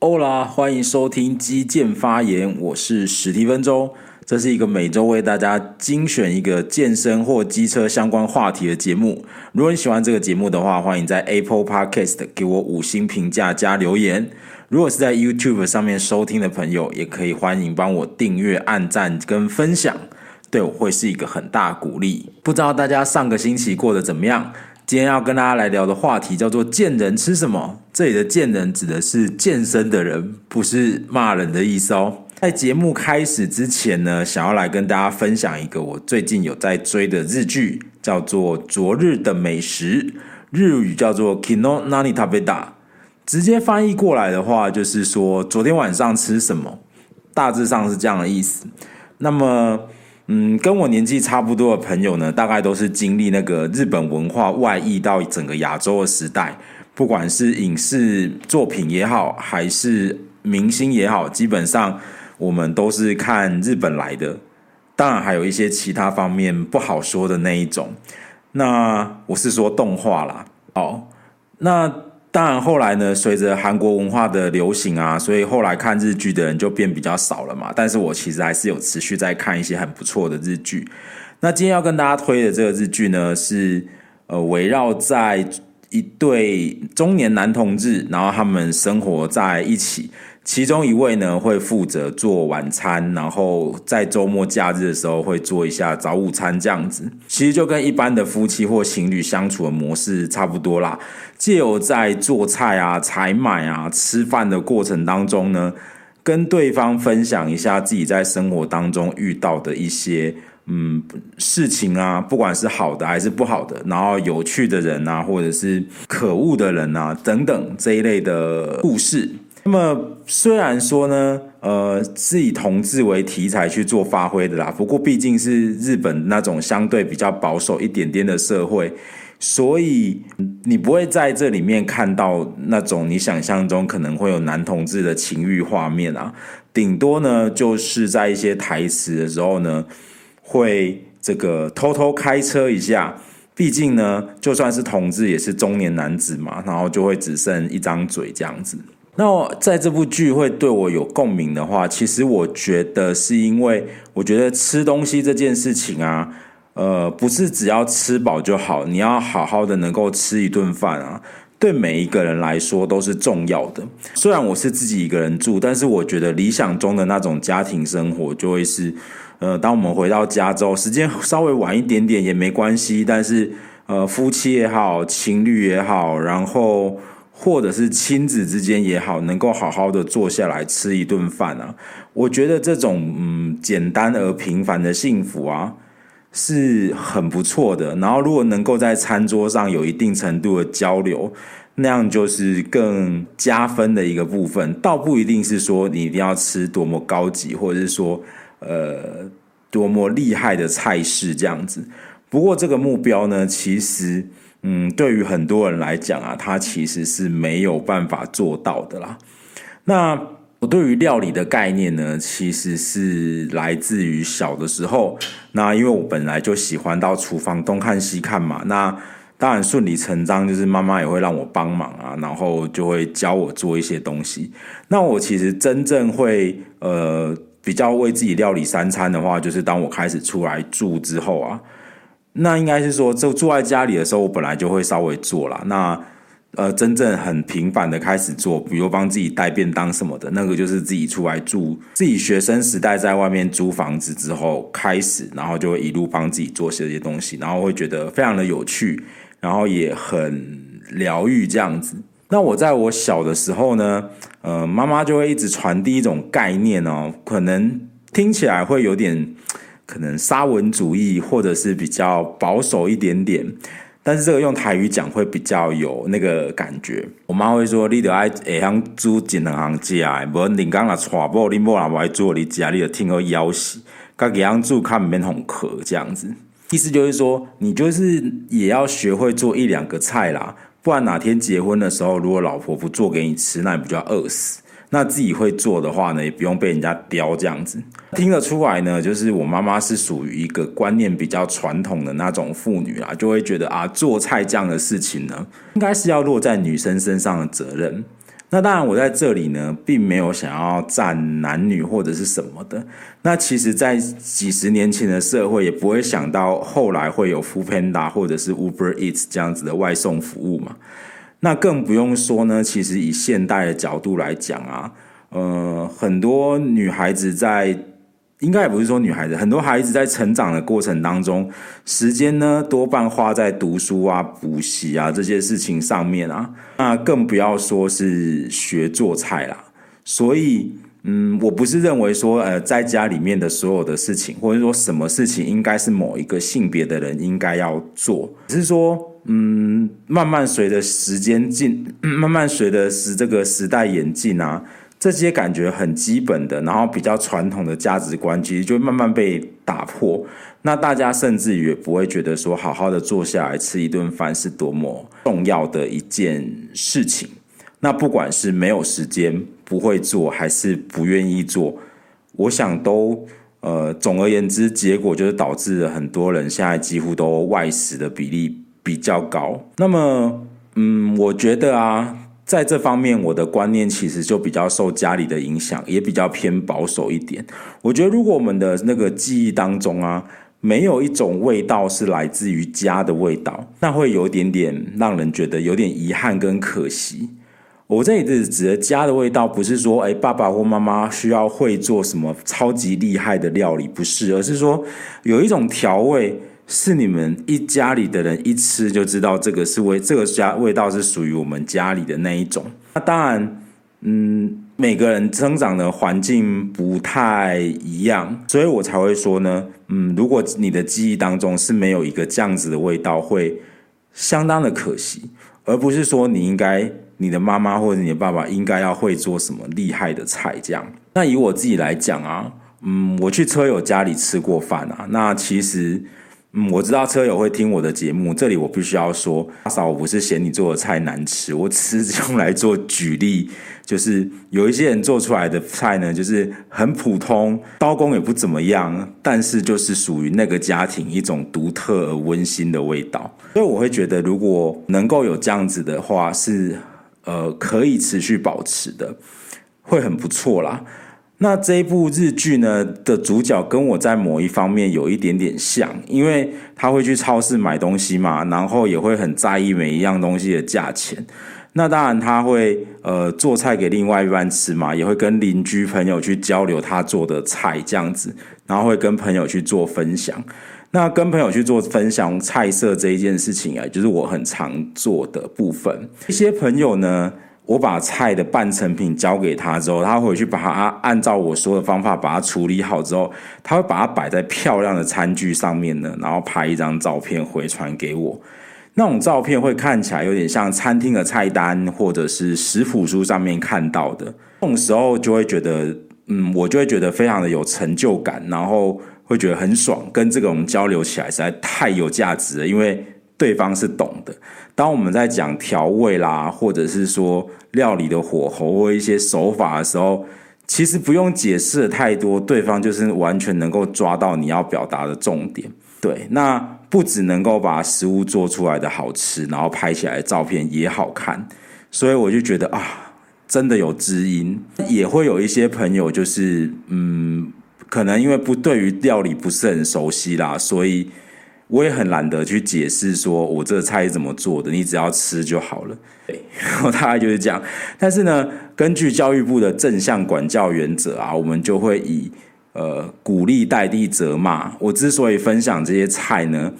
欧啦，欢迎收听基建发言，我是史蒂芬周。这是一个每周为大家精选一个健身或机车相关话题的节目。如果你喜欢这个节目的话，欢迎在 Apple Podcast 给我五星评价加留言。如果是在 YouTube 上面收听的朋友，也可以欢迎帮我订阅、按赞跟分享，对我会是一个很大鼓励。不知道大家上个星期过得怎么样？今天要跟大家来聊的话题叫做“健人吃什么”。这里的“健人”指的是健身的人，不是骂人的意思哦。在节目开始之前呢，想要来跟大家分享一个我最近有在追的日剧，叫做《昨日的美食》，日语叫做 Kino Nani Tabeda，。直接翻译过来的话，就是说昨天晚上吃什么，大致上是这样的意思。那么。嗯，跟我年纪差不多的朋友呢，大概都是经历那个日本文化外溢到整个亚洲的时代，不管是影视作品也好，还是明星也好，基本上我们都是看日本来的。当然，还有一些其他方面不好说的那一种。那我是说动画啦，哦，那。当然，后来呢，随着韩国文化的流行啊，所以后来看日剧的人就变比较少了嘛。但是我其实还是有持续在看一些很不错的日剧。那今天要跟大家推的这个日剧呢，是呃围绕在一对中年男同志，然后他们生活在一起。其中一位呢，会负责做晚餐，然后在周末假日的时候会做一下早午餐这样子。其实就跟一般的夫妻或情侣相处的模式差不多啦。借由在做菜啊、采买啊、吃饭的过程当中呢，跟对方分享一下自己在生活当中遇到的一些嗯事情啊，不管是好的还是不好的，然后有趣的人啊，或者是可恶的人啊等等这一类的故事。那么虽然说呢，呃，是以同志为题材去做发挥的啦，不过毕竟是日本那种相对比较保守一点点的社会，所以你不会在这里面看到那种你想象中可能会有男同志的情欲画面啊，顶多呢就是在一些台词的时候呢，会这个偷偷开车一下，毕竟呢，就算是同志也是中年男子嘛，然后就会只剩一张嘴这样子。那在这部剧会对我有共鸣的话，其实我觉得是因为我觉得吃东西这件事情啊，呃，不是只要吃饱就好，你要好好的能够吃一顿饭啊，对每一个人来说都是重要的。虽然我是自己一个人住，但是我觉得理想中的那种家庭生活就会是，呃，当我们回到家之后，时间稍微晚一点点也没关系，但是呃，夫妻也好，情侣也好，然后。或者是亲子之间也好，能够好好的坐下来吃一顿饭啊，我觉得这种嗯简单而平凡的幸福啊是很不错的。然后如果能够在餐桌上有一定程度的交流，那样就是更加分的一个部分。倒不一定是说你一定要吃多么高级，或者是说呃多么厉害的菜式这样子。不过这个目标呢，其实。嗯，对于很多人来讲啊，他其实是没有办法做到的啦。那我对于料理的概念呢，其实是来自于小的时候。那因为我本来就喜欢到厨房东看西看嘛，那当然顺理成章就是妈妈也会让我帮忙啊，然后就会教我做一些东西。那我其实真正会呃比较为自己料理三餐的话，就是当我开始出来住之后啊。那应该是说，就住在家里的时候，我本来就会稍微做啦。那呃，真正很频繁的开始做，比如帮自己带便当什么的，那个就是自己出来住，自己学生时代在外面租房子之后开始，然后就会一路帮自己做些这些东西，然后会觉得非常的有趣，然后也很疗愈这样子。那我在我小的时候呢，呃，妈妈就会一直传递一种概念哦，可能听起来会有点。可能沙文主义，或者是比较保守一点点，但是这个用台语讲会比较有那个感觉。我妈会说：“你得爱会晓煮一两行家，无你刚来娶某，你莫来爱做你家，你就听个要死。该给样煮看免红壳这样子，意思就是说，你就是也要学会做一两个菜啦，不然哪天结婚的时候，如果老婆不做给你吃，那你不就要饿死？那自己会做的话呢，也不用被人家刁这样子。听得出来呢，就是我妈妈是属于一个观念比较传统的那种妇女啊，就会觉得啊，做菜这样的事情呢，应该是要落在女生身上的责任。那当然，我在这里呢，并没有想要站男女或者是什么的。那其实，在几十年前的社会，也不会想到后来会有 Foodpanda 或者是 Uber Eats 这样子的外送服务嘛。那更不用说呢，其实以现代的角度来讲啊，呃，很多女孩子在，应该也不是说女孩子，很多孩子在成长的过程当中，时间呢多半花在读书啊、补习啊这些事情上面啊，那更不要说是学做菜啦。所以，嗯，我不是认为说，呃，在家里面的所有的事情，或者说什么事情应该是某一个性别的人应该要做，只是说。嗯，慢慢随着时间进，慢慢随着时这个时代演进啊，这些感觉很基本的，然后比较传统的价值观，其实就慢慢被打破。那大家甚至也不会觉得说，好好的坐下来吃一顿饭是多么重要的一件事情。那不管是没有时间、不会做，还是不愿意做，我想都呃，总而言之，结果就是导致了很多人现在几乎都外食的比例。比较高，那么，嗯，我觉得啊，在这方面，我的观念其实就比较受家里的影响，也比较偏保守一点。我觉得，如果我们的那个记忆当中啊，没有一种味道是来自于家的味道，那会有一点点让人觉得有点遗憾跟可惜。我这里指的家的味道，不是说，哎，爸爸或妈妈需要会做什么超级厉害的料理，不是，而是说有一种调味。是你们一家里的人一吃就知道这个是味，这个家味道是属于我们家里的那一种。那当然，嗯，每个人生长的环境不太一样，所以我才会说呢，嗯，如果你的记忆当中是没有一个这样子的味道，会相当的可惜，而不是说你应该，你的妈妈或者你的爸爸应该要会做什么厉害的菜这样。那以我自己来讲啊，嗯，我去车友家里吃过饭啊，那其实。嗯，我知道车友会听我的节目，这里我必须要说，阿嫂，我不是嫌你做的菜难吃，我只是用来做举例，就是 有一些人做出来的菜呢，就是很普通，刀工也不怎么样，但是就是属于那个家庭一种独特而温馨的味道，所以我会觉得，如果能够有这样子的话，是呃可以持续保持的，会很不错啦。那这一部日剧呢的主角跟我在某一方面有一点点像，因为他会去超市买东西嘛，然后也会很在意每一样东西的价钱。那当然他会呃做菜给另外一半吃嘛，也会跟邻居朋友去交流他做的菜这样子，然后会跟朋友去做分享。那跟朋友去做分享菜色这一件事情啊，就是我很常做的部分。一些朋友呢。我把菜的半成品交给他之后，他回去把它按照我说的方法把它处理好之后，他会把它摆在漂亮的餐具上面呢，然后拍一张照片回传给我。那种照片会看起来有点像餐厅的菜单或者是食谱书上面看到的。这种时候就会觉得，嗯，我就会觉得非常的有成就感，然后会觉得很爽，跟这种交流起来实在太有价值了，因为对方是懂的。当我们在讲调味啦，或者是说料理的火候或一些手法的时候，其实不用解释的太多，对方就是完全能够抓到你要表达的重点。对，那不只能够把食物做出来的好吃，然后拍起来的照片也好看，所以我就觉得啊，真的有知音。也会有一些朋友，就是嗯，可能因为不对于料理不是很熟悉啦，所以。我也很懒得去解释说我这个菜是怎么做的，你只要吃就好了。对，我大概就是这样。但是呢，根据教育部的正向管教原则啊，我们就会以呃鼓励代替责骂。我之所以分享这些菜呢，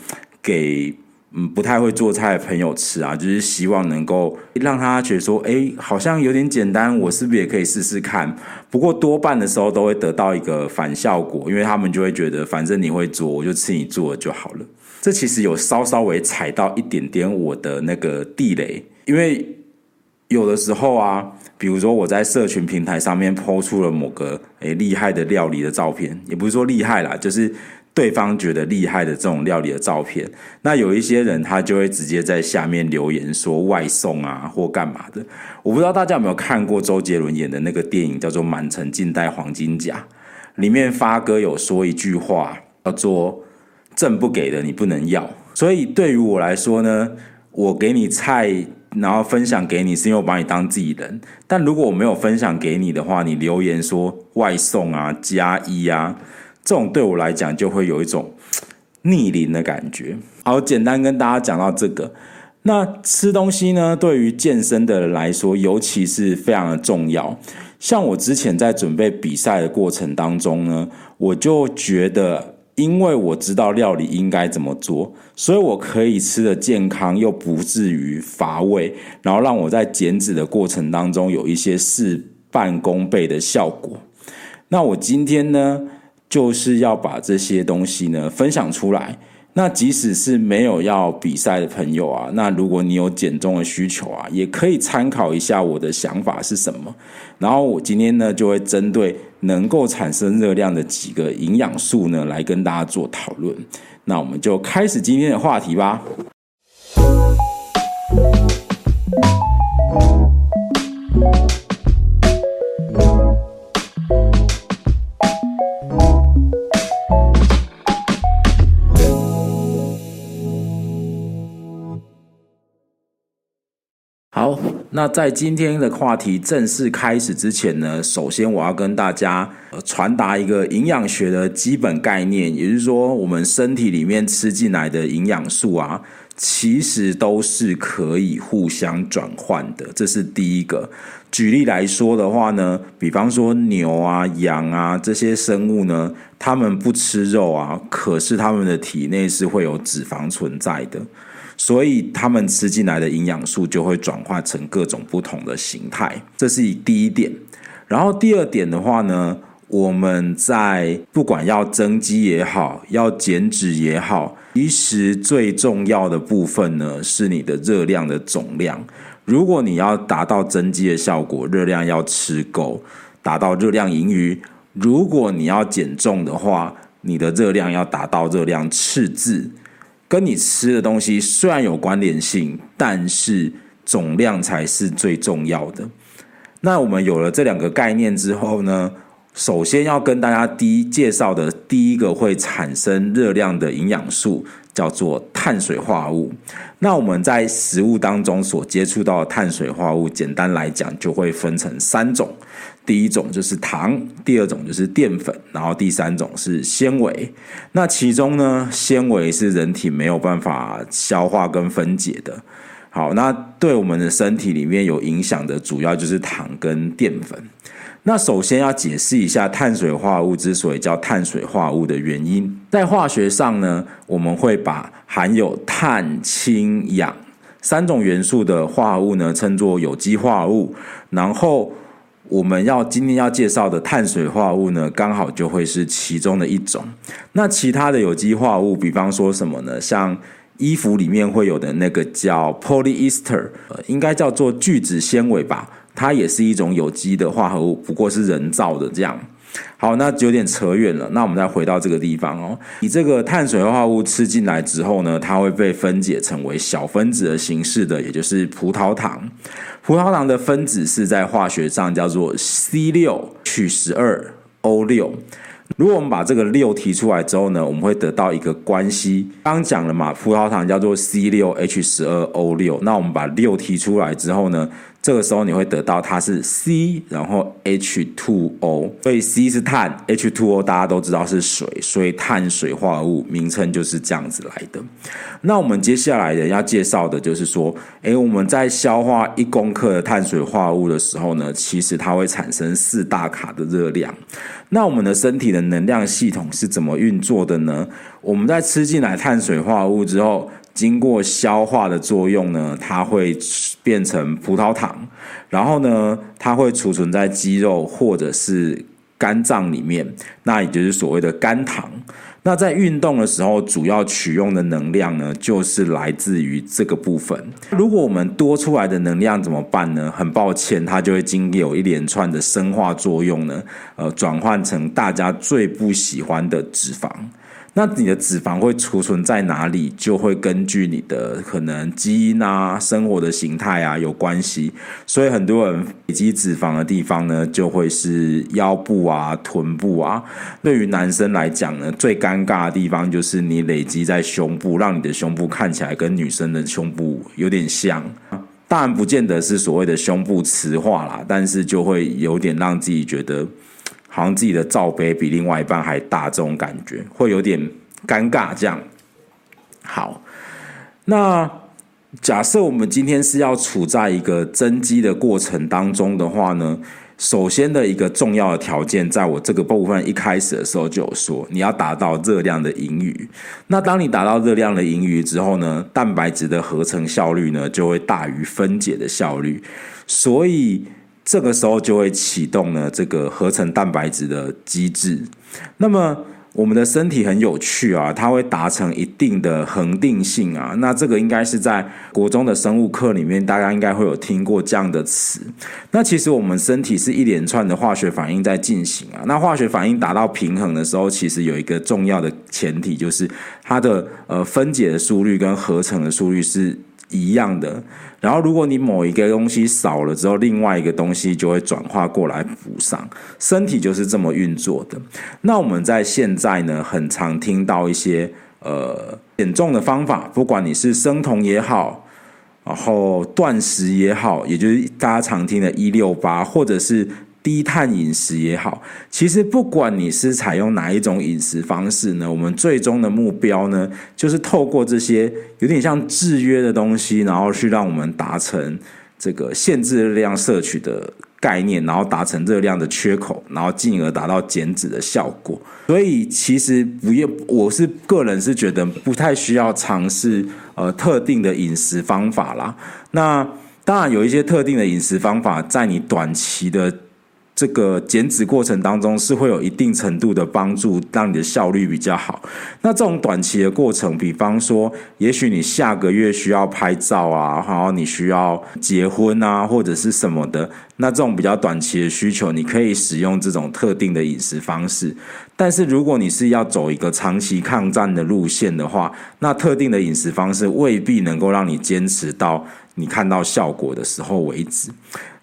给嗯不太会做菜的朋友吃啊，就是希望能够让他觉得说，哎，好像有点简单，我是不是也可以试试看？不过多半的时候都会得到一个反效果，因为他们就会觉得，反正你会做，我就吃你做的就好了。这其实有稍稍微踩到一点点我的那个地雷，因为有的时候啊，比如说我在社群平台上面抛出了某个诶厉害的料理的照片，也不是说厉害啦，就是对方觉得厉害的这种料理的照片。那有一些人他就会直接在下面留言说外送啊或干嘛的。我不知道大家有没有看过周杰伦演的那个电影叫做《满城尽带黄金甲》，里面发哥有说一句话叫做“朕不给的你不能要”。所以对于我来说呢，我给你菜。然后分享给你，是因为我把你当自己人。但如果我没有分享给你的话，你留言说外送啊、加一啊，这种对我来讲就会有一种逆鳞的感觉。好，简单跟大家讲到这个。那吃东西呢，对于健身的人来说，尤其是非常的重要。像我之前在准备比赛的过程当中呢，我就觉得。因为我知道料理应该怎么做，所以我可以吃得健康又不至于乏味，然后让我在减脂的过程当中有一些事半功倍的效果。那我今天呢，就是要把这些东西呢分享出来。那即使是没有要比赛的朋友啊，那如果你有减重的需求啊，也可以参考一下我的想法是什么。然后我今天呢，就会针对能够产生热量的几个营养素呢，来跟大家做讨论。那我们就开始今天的话题吧。那在今天的话题正式开始之前呢，首先我要跟大家传达一个营养学的基本概念，也就是说，我们身体里面吃进来的营养素啊，其实都是可以互相转换的，这是第一个。举例来说的话呢，比方说牛啊、羊啊这些生物呢，它们不吃肉啊，可是它们的体内是会有脂肪存在的。所以他们吃进来的营养素就会转化成各种不同的形态，这是第一点。然后第二点的话呢，我们在不管要增肌也好，要减脂也好，其实最重要的部分呢，是你的热量的总量。如果你要达到增肌的效果，热量要吃够，达到热量盈余；如果你要减重的话，你的热量要达到热量赤字。跟你吃的东西虽然有关联性，但是总量才是最重要的。那我们有了这两个概念之后呢，首先要跟大家第一介绍的第一个会产生热量的营养素叫做碳水化合物。那我们在食物当中所接触到的碳水化合物，简单来讲就会分成三种。第一种就是糖，第二种就是淀粉，然后第三种是纤维。那其中呢，纤维是人体没有办法消化跟分解的。好，那对我们的身体里面有影响的主要就是糖跟淀粉。那首先要解释一下碳水化合物之所以叫碳水化合物的原因，在化学上呢，我们会把含有碳、氢、氧三种元素的化合物呢称作有机化合物，然后。我们要今天要介绍的碳水化合物呢，刚好就会是其中的一种。那其他的有机化合物，比方说什么呢？像衣服里面会有的那个叫 polyester，应该叫做聚酯纤维吧？它也是一种有机的化合物，不过是人造的这样。好，那有点扯远了。那我们再回到这个地方哦。你这个碳水化合物吃进来之后呢，它会被分解成为小分子的形式的，也就是葡萄糖。葡萄糖的分子是在化学上叫做 C 六 H 十二 O 六。如果我们把这个六提出来之后呢，我们会得到一个关系。刚讲了嘛，葡萄糖叫做 C 六 H 十二 O 六。那我们把六提出来之后呢，这个时候你会得到它是 C，然后 H2O，所以 C 是碳，H2O 大家都知道是水，所以碳水化合物名称就是这样子来的。那我们接下来的要介绍的就是说，诶，我们在消化一公克的碳水化合物的时候呢，其实它会产生四大卡的热量。那我们的身体的能量系统是怎么运作的呢？我们在吃进来碳水化合物之后，经过消化的作用呢，它会变成葡萄糖，然后呢，它会储存在肌肉或者是肝脏里面，那也就是所谓的肝糖。那在运动的时候，主要取用的能量呢，就是来自于这个部分。如果我们多出来的能量怎么办呢？很抱歉，它就会经有一连串的生化作用呢，呃，转换成大家最不喜欢的脂肪。那你的脂肪会储存在哪里，就会根据你的可能基因啊、生活的形态啊有关系。所以很多人累积脂肪的地方呢，就会是腰部啊、臀部啊。对于男生来讲呢，最尴尬的地方就是你累积在胸部，让你的胸部看起来跟女生的胸部有点像。当然不见得是所谓的胸部雌化啦，但是就会有点让自己觉得。好像自己的罩杯比另外一半还大，这种感觉会有点尴尬。这样，好，那假设我们今天是要处在一个增肌的过程当中的话呢，首先的一个重要的条件，在我这个部分一开始的时候就有说，你要达到热量的盈余。那当你达到热量的盈余之后呢，蛋白质的合成效率呢就会大于分解的效率，所以。这个时候就会启动了这个合成蛋白质的机制。那么我们的身体很有趣啊，它会达成一定的恒定性啊。那这个应该是在国中的生物课里面，大家应该会有听过这样的词。那其实我们身体是一连串的化学反应在进行啊。那化学反应达到平衡的时候，其实有一个重要的前提，就是它的呃分解的速率跟合成的速率是一样的，然后如果你某一个东西少了之后，另外一个东西就会转化过来补上。身体就是这么运作的。那我们在现在呢，很常听到一些呃减重的方法，不管你是生酮也好，然后断食也好，也就是大家常听的一六八，或者是。低碳饮食也好，其实不管你是采用哪一种饮食方式呢，我们最终的目标呢，就是透过这些有点像制约的东西，然后去让我们达成这个限制热量摄取的概念，然后达成热量的缺口，然后进而达到减脂的效果。所以其实不用，我是个人是觉得不太需要尝试呃特定的饮食方法啦。那当然有一些特定的饮食方法，在你短期的。这个减脂过程当中是会有一定程度的帮助，让你的效率比较好。那这种短期的过程，比方说，也许你下个月需要拍照啊，然后你需要结婚啊，或者是什么的，那这种比较短期的需求，你可以使用这种特定的饮食方式。但是如果你是要走一个长期抗战的路线的话，那特定的饮食方式未必能够让你坚持到你看到效果的时候为止。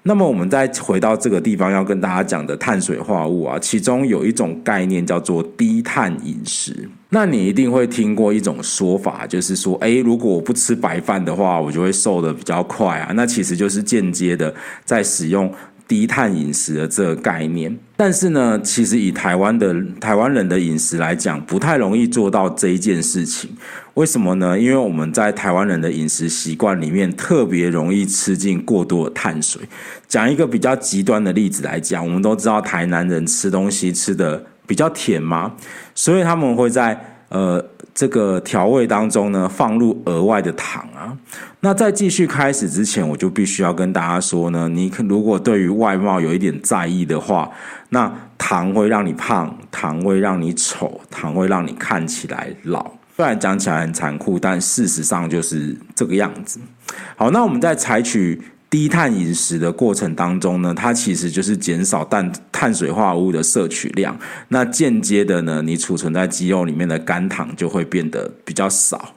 那么我们再回到这个地方要跟大家讲的碳水化合物啊，其中有一种概念叫做低碳饮食。那你一定会听过一种说法，就是说，诶，如果我不吃白饭的话，我就会瘦的比较快啊。那其实就是间接的在使用。低碳饮食的这个概念，但是呢，其实以台湾的台湾人的饮食来讲，不太容易做到这一件事情。为什么呢？因为我们在台湾人的饮食习惯里面，特别容易吃进过多的碳水。讲一个比较极端的例子来讲，我们都知道台南人吃东西吃的比较甜嘛，所以他们会在呃。这个调味当中呢，放入额外的糖啊。那在继续开始之前，我就必须要跟大家说呢，你如果对于外貌有一点在意的话，那糖会让你胖，糖会让你丑，糖会让你看起来老。虽然讲起来很残酷，但事实上就是这个样子。好，那我们再采取。低碳饮食的过程当中呢，它其实就是减少碳碳水化合物的摄取量。那间接的呢，你储存在肌肉里面的肝糖就会变得比较少。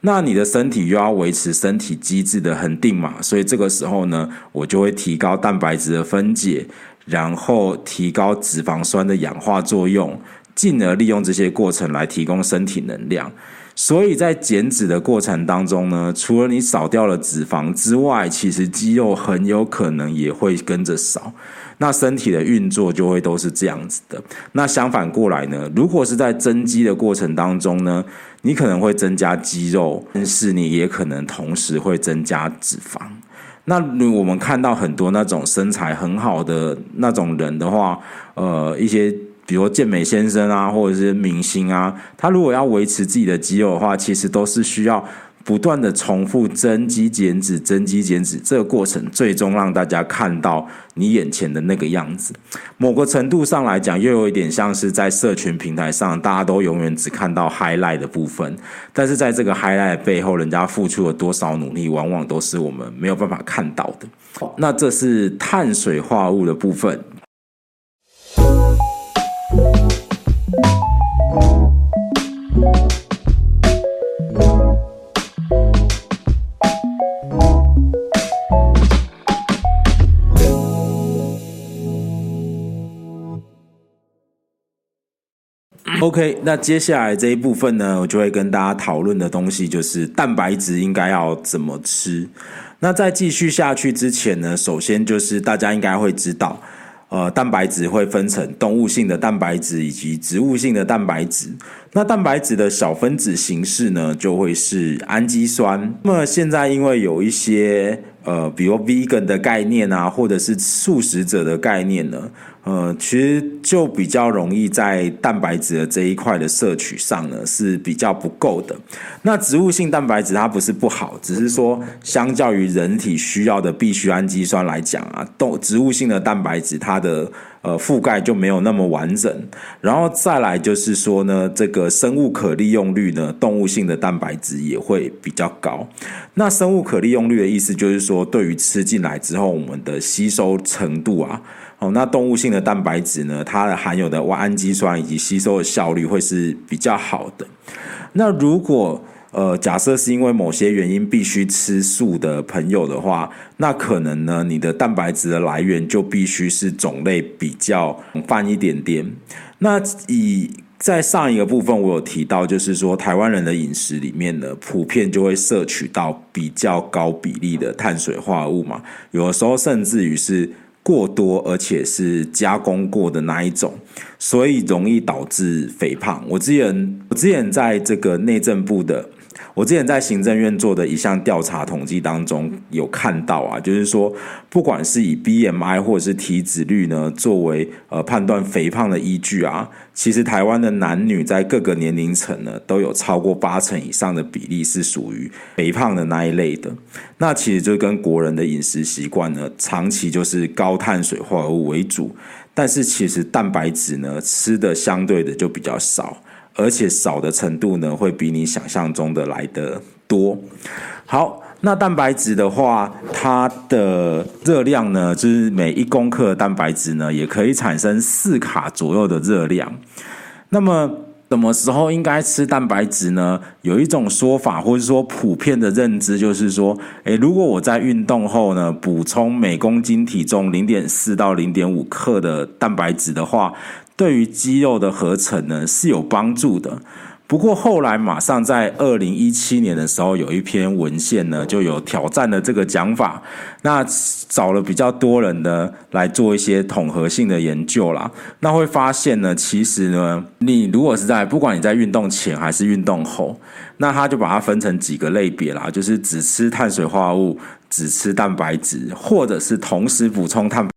那你的身体又要维持身体机制的恒定嘛，所以这个时候呢，我就会提高蛋白质的分解，然后提高脂肪酸的氧化作用，进而利用这些过程来提供身体能量。所以在减脂的过程当中呢，除了你少掉了脂肪之外，其实肌肉很有可能也会跟着少。那身体的运作就会都是这样子的。那相反过来呢，如果是在增肌的过程当中呢，你可能会增加肌肉，但是你也可能同时会增加脂肪。那我们看到很多那种身材很好的那种人的话，呃，一些。比如健美先生啊，或者是明星啊，他如果要维持自己的肌肉的话，其实都是需要不断的重复增肌减脂、增肌减脂这个过程，最终让大家看到你眼前的那个样子。某个程度上来讲，又有一点像是在社群平台上，大家都永远只看到 highlight 的部分，但是在这个 highlight 背后，人家付出了多少努力，往往都是我们没有办法看到的。那这是碳水化合物的部分。OK，那接下来这一部分呢，我就会跟大家讨论的东西就是蛋白质应该要怎么吃。那在继续下去之前呢，首先就是大家应该会知道。呃，蛋白质会分成动物性的蛋白质以及植物性的蛋白质。那蛋白质的小分子形式呢，就会是氨基酸。那么现在因为有一些呃，比如 vegan 的概念啊，或者是素食者的概念呢。呃，其实就比较容易在蛋白质的这一块的摄取上呢，是比较不够的。那植物性蛋白质它不是不好，只是说相较于人体需要的必需氨基酸来讲啊，动植物性的蛋白质它的呃覆盖就没有那么完整。然后再来就是说呢，这个生物可利用率呢，动物性的蛋白质也会比较高。那生物可利用率的意思就是说，对于吃进来之后，我们的吸收程度啊。哦，那动物性的蛋白质呢，它的含有的氨基酸以及吸收的效率会是比较好的。那如果呃，假设是因为某些原因必须吃素的朋友的话，那可能呢，你的蛋白质的来源就必须是种类比较泛一点点。那以在上一个部分我有提到，就是说台湾人的饮食里面呢，普遍就会摄取到比较高比例的碳水化合物嘛，有的时候甚至于是。过多，而且是加工过的那一种，所以容易导致肥胖。我之前，我之前在这个内政部的。我之前在行政院做的一项调查统计当中有看到啊，就是说，不管是以 BMI 或者是体脂率呢，作为呃判断肥胖的依据啊，其实台湾的男女在各个年龄层呢，都有超过八成以上的比例是属于肥胖的那一类的。那其实就跟国人的饮食习惯呢，长期就是高碳水化合物为主，但是其实蛋白质呢，吃的相对的就比较少。而且少的程度呢，会比你想象中的来得多。好，那蛋白质的话，它的热量呢，就是每一公克蛋白质呢，也可以产生四卡左右的热量。那么，什么时候应该吃蛋白质呢？有一种说法，或者说普遍的认知，就是说，诶，如果我在运动后呢，补充每公斤体重零点四到零点五克的蛋白质的话。对于肌肉的合成呢，是有帮助的。不过后来马上在二零一七年的时候，有一篇文献呢，就有挑战了这个讲法。那找了比较多人呢来做一些统合性的研究啦。那会发现呢，其实呢，你如果是在不管你在运动前还是运动后，那他就把它分成几个类别啦，就是只吃碳水化合物，只吃蛋白质，或者是同时补充碳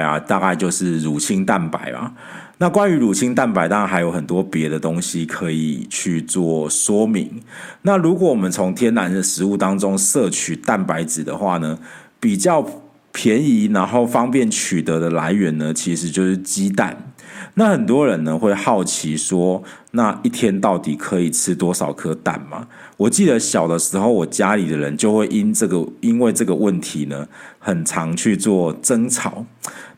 碳。啊，大概就是乳清蛋白啊。那关于乳清蛋白，当然还有很多别的东西可以去做说明。那如果我们从天然的食物当中摄取蛋白质的话呢，比较便宜然后方便取得的来源呢，其实就是鸡蛋。那很多人呢会好奇说，那一天到底可以吃多少颗蛋吗？我记得小的时候，我家里的人就会因这个因为这个问题呢，很常去做争吵。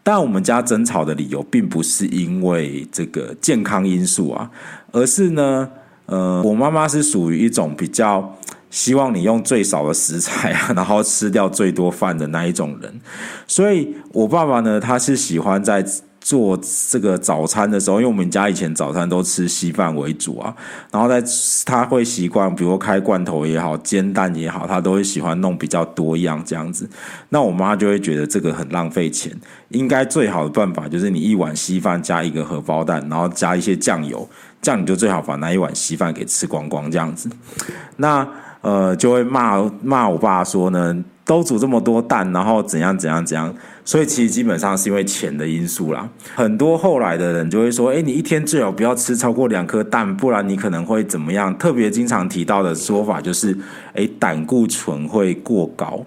但我们家争吵的理由，并不是因为这个健康因素啊，而是呢，呃，我妈妈是属于一种比较希望你用最少的食材啊，然后吃掉最多饭的那一种人，所以我爸爸呢，他是喜欢在做这个早餐的时候，因为我们家以前早餐都吃稀饭为主啊，然后在他会习惯，比如开罐头也好，煎蛋也好，他都会喜欢弄比较多样这样子。那我妈就会觉得这个很浪费钱，应该最好的办法就是你一碗稀饭加一个荷包蛋，然后加一些酱油，这样你就最好把那一碗稀饭给吃光光这样子。那呃就会骂骂我爸说呢，都煮这么多蛋，然后怎样怎样怎样。所以其实基本上是因为钱的因素啦。很多后来的人就会说：“诶，你一天最好不要吃超过两颗蛋，不然你可能会怎么样？”特别经常提到的说法就是：“诶，胆固醇会过高。”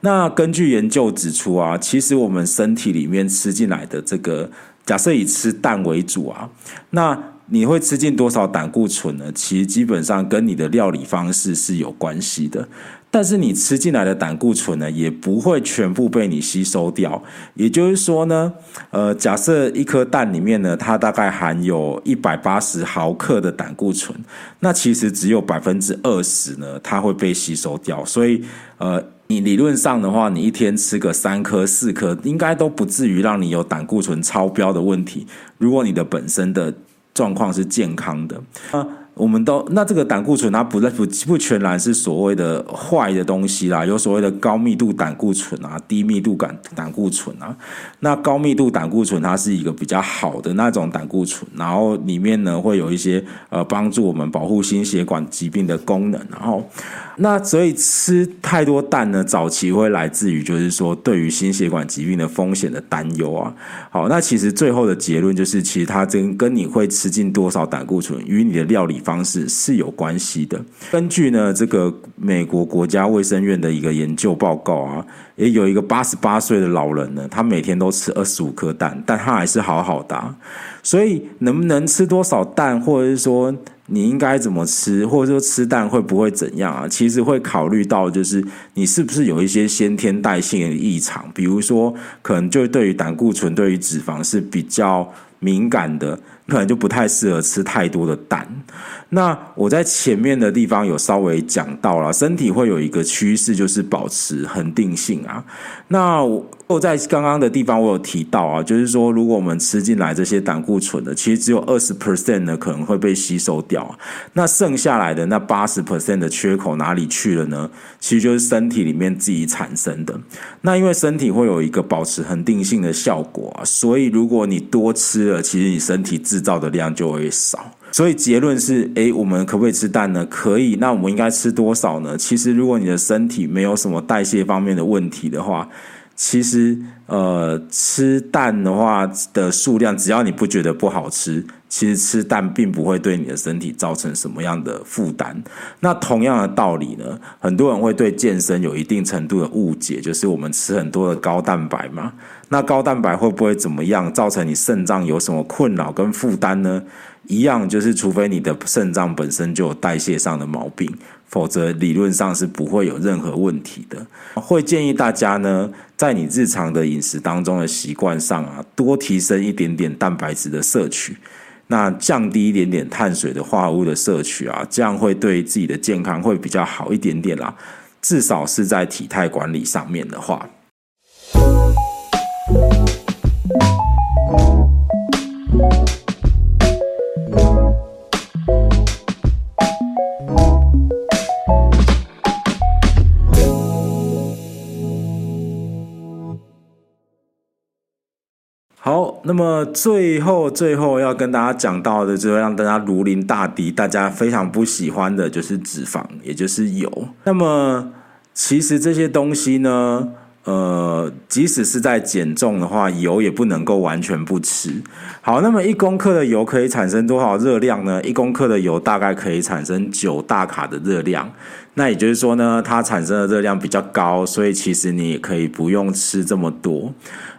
那根据研究指出啊，其实我们身体里面吃进来的这个，假设以吃蛋为主啊，那你会吃进多少胆固醇呢？其实基本上跟你的料理方式是有关系的。但是你吃进来的胆固醇呢，也不会全部被你吸收掉。也就是说呢，呃，假设一颗蛋里面呢，它大概含有一百八十毫克的胆固醇，那其实只有百分之二十呢，它会被吸收掉。所以，呃，你理论上的话，你一天吃个三颗、四颗，应该都不至于让你有胆固醇超标的问题。如果你的本身的状况是健康的，啊。我们都那这个胆固醇它不不不全然是所谓的坏的东西啦，有所谓的高密度胆固醇啊、低密度胆胆固醇啊。那高密度胆固醇它是一个比较好的那种胆固醇，然后里面呢会有一些呃帮助我们保护心血管疾病的功能，然后。那所以吃太多蛋呢，早期会来自于就是说对于心血管疾病的风险的担忧啊。好，那其实最后的结论就是，其实它跟跟你会吃进多少胆固醇与你的料理方式是有关系的。根据呢这个美国国家卫生院的一个研究报告啊，也有一个八十八岁的老人呢，他每天都吃二十五颗蛋，但他还是好好的。所以能不能吃多少蛋，或者是说，你应该怎么吃，或者说吃蛋会不会怎样啊？其实会考虑到，就是你是不是有一些先天代谢的异常，比如说可能就对于胆固醇、对于脂肪是比较敏感的，可能就不太适合吃太多的蛋。那我在前面的地方有稍微讲到了，身体会有一个趋势，就是保持恒定性啊。那我在刚刚的地方我有提到啊，就是说如果我们吃进来这些胆固醇的，其实只有二十 percent 呢可能会被吸收掉，那剩下来的那八十 percent 的缺口哪里去了呢？其实就是身体里面自己产生的。那因为身体会有一个保持恒定性的效果啊，所以如果你多吃了，其实你身体自制造的量就会少。所以结论是，诶，我们可不可以吃蛋呢？可以。那我们应该吃多少呢？其实，如果你的身体没有什么代谢方面的问题的话，其实，呃，吃蛋的话的数量，只要你不觉得不好吃，其实吃蛋并不会对你的身体造成什么样的负担。那同样的道理呢，很多人会对健身有一定程度的误解，就是我们吃很多的高蛋白嘛。那高蛋白会不会怎么样，造成你肾脏有什么困扰跟负担呢？一样，就是除非你的肾脏本身就有代谢上的毛病，否则理论上是不会有任何问题的。会建议大家呢，在你日常的饮食当中的习惯上啊，多提升一点点蛋白质的摄取，那降低一点点碳水的化合物的摄取啊，这样会对自己的健康会比较好一点点啦。至少是在体态管理上面的话。那么最后最后要跟大家讲到的，就是让大家如临大敌，大家非常不喜欢的，就是脂肪，也就是油。那么其实这些东西呢，呃，即使是在减重的话，油也不能够完全不吃。好，那么一公克的油可以产生多少热量呢？一公克的油大概可以产生九大卡的热量。那也就是说呢，它产生的热量比较高，所以其实你也可以不用吃这么多。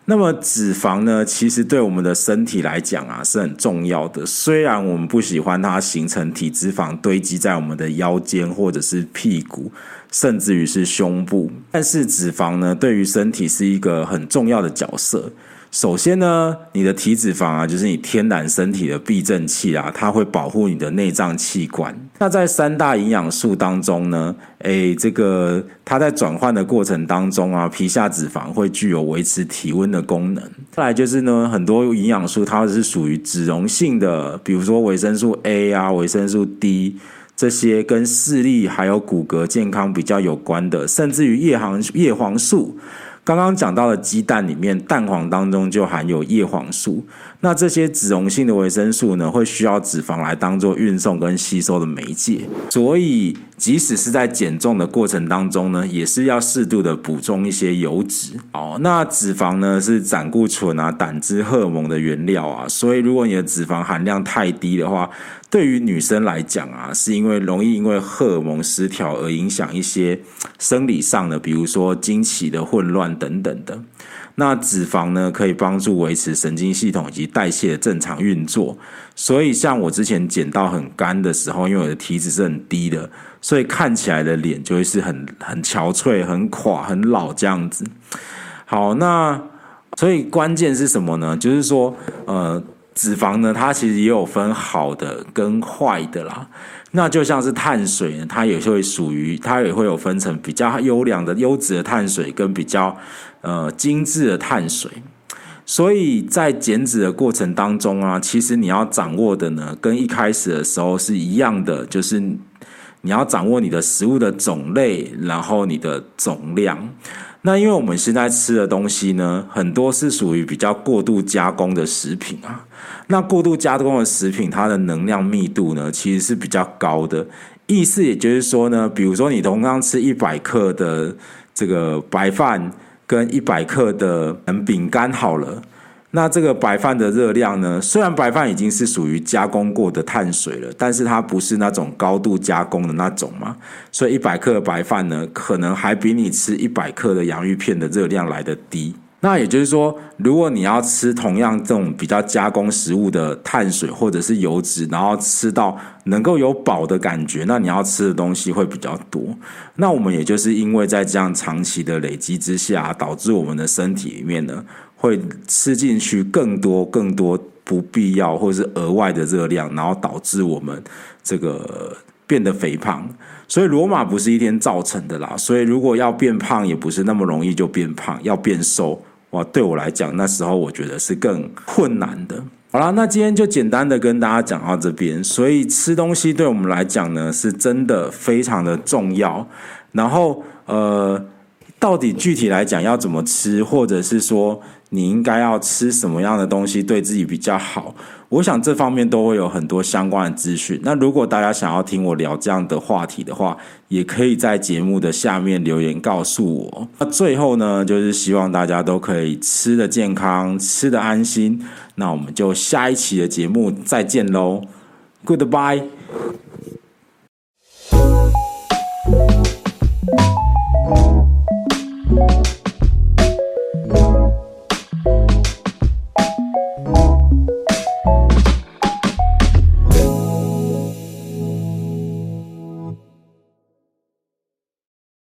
那么脂肪呢，其实对我们的身体来讲啊，是很重要的。虽然我们不喜欢它形成体脂肪堆积在我们的腰间或者是屁股，甚至于是胸部，但是脂肪呢，对于身体是一个很重要的角色。首先呢，你的体脂肪啊，就是你天然身体的避震器啊，它会保护你的内脏器官。那在三大营养素当中呢，诶，这个它在转换的过程当中啊，皮下脂肪会具有维持体温的功能。再来就是呢，很多营养素它是属于脂溶性的，比如说维生素 A 啊、维生素 D 这些跟视力还有骨骼健康比较有关的，甚至于叶黄叶黄素。刚刚讲到的鸡蛋里面，蛋黄当中就含有叶黄素。那这些脂溶性的维生素呢，会需要脂肪来当做运送跟吸收的媒介。所以，即使是在减重的过程当中呢，也是要适度的补充一些油脂。哦，那脂肪呢是胆固醇啊、胆汁、荷尔蒙的原料啊。所以，如果你的脂肪含量太低的话，对于女生来讲啊，是因为容易因为荷尔蒙失调而影响一些生理上的，比如说经期的混乱等等的。那脂肪呢，可以帮助维持神经系统以及代谢的正常运作。所以像我之前减到很干的时候，因为我的体脂是很低的，所以看起来的脸就会是很很憔悴、很垮、很老这样子。好，那所以关键是什么呢？就是说，呃。脂肪呢，它其实也有分好的跟坏的啦。那就像是碳水呢，它也会属于，它也会有分成比较优良的优质的碳水跟比较呃精致的碳水。所以在减脂的过程当中啊，其实你要掌握的呢，跟一开始的时候是一样的，就是你要掌握你的食物的种类，然后你的总量。那因为我们现在吃的东西呢，很多是属于比较过度加工的食品啊。那过度加工的食品，它的能量密度呢，其实是比较高的。意思也就是说呢，比如说你同样吃一百克的这个白饭，跟一百克的饼干好了。那这个白饭的热量呢，虽然白饭已经是属于加工过的碳水了，但是它不是那种高度加工的那种嘛，所以一百克的白饭呢，可能还比你吃一百克的洋芋片的热量来得低。那也就是说，如果你要吃同样这种比较加工食物的碳水或者是油脂，然后吃到能够有饱的感觉，那你要吃的东西会比较多。那我们也就是因为在这样长期的累积之下，导致我们的身体里面呢，会吃进去更多更多不必要或者是额外的热量，然后导致我们这个变得肥胖。所以罗马不是一天造成的啦，所以如果要变胖，也不是那么容易就变胖，要变瘦。哇，对我来讲，那时候我觉得是更困难的。好啦，那今天就简单的跟大家讲到这边。所以吃东西对我们来讲呢，是真的非常的重要。然后，呃，到底具体来讲要怎么吃，或者是说你应该要吃什么样的东西对自己比较好？我想这方面都会有很多相关的资讯。那如果大家想要听我聊这样的话题的话，也可以在节目的下面留言告诉我。那最后呢，就是希望大家都可以吃得健康，吃得安心。那我们就下一期的节目再见喽，Goodbye。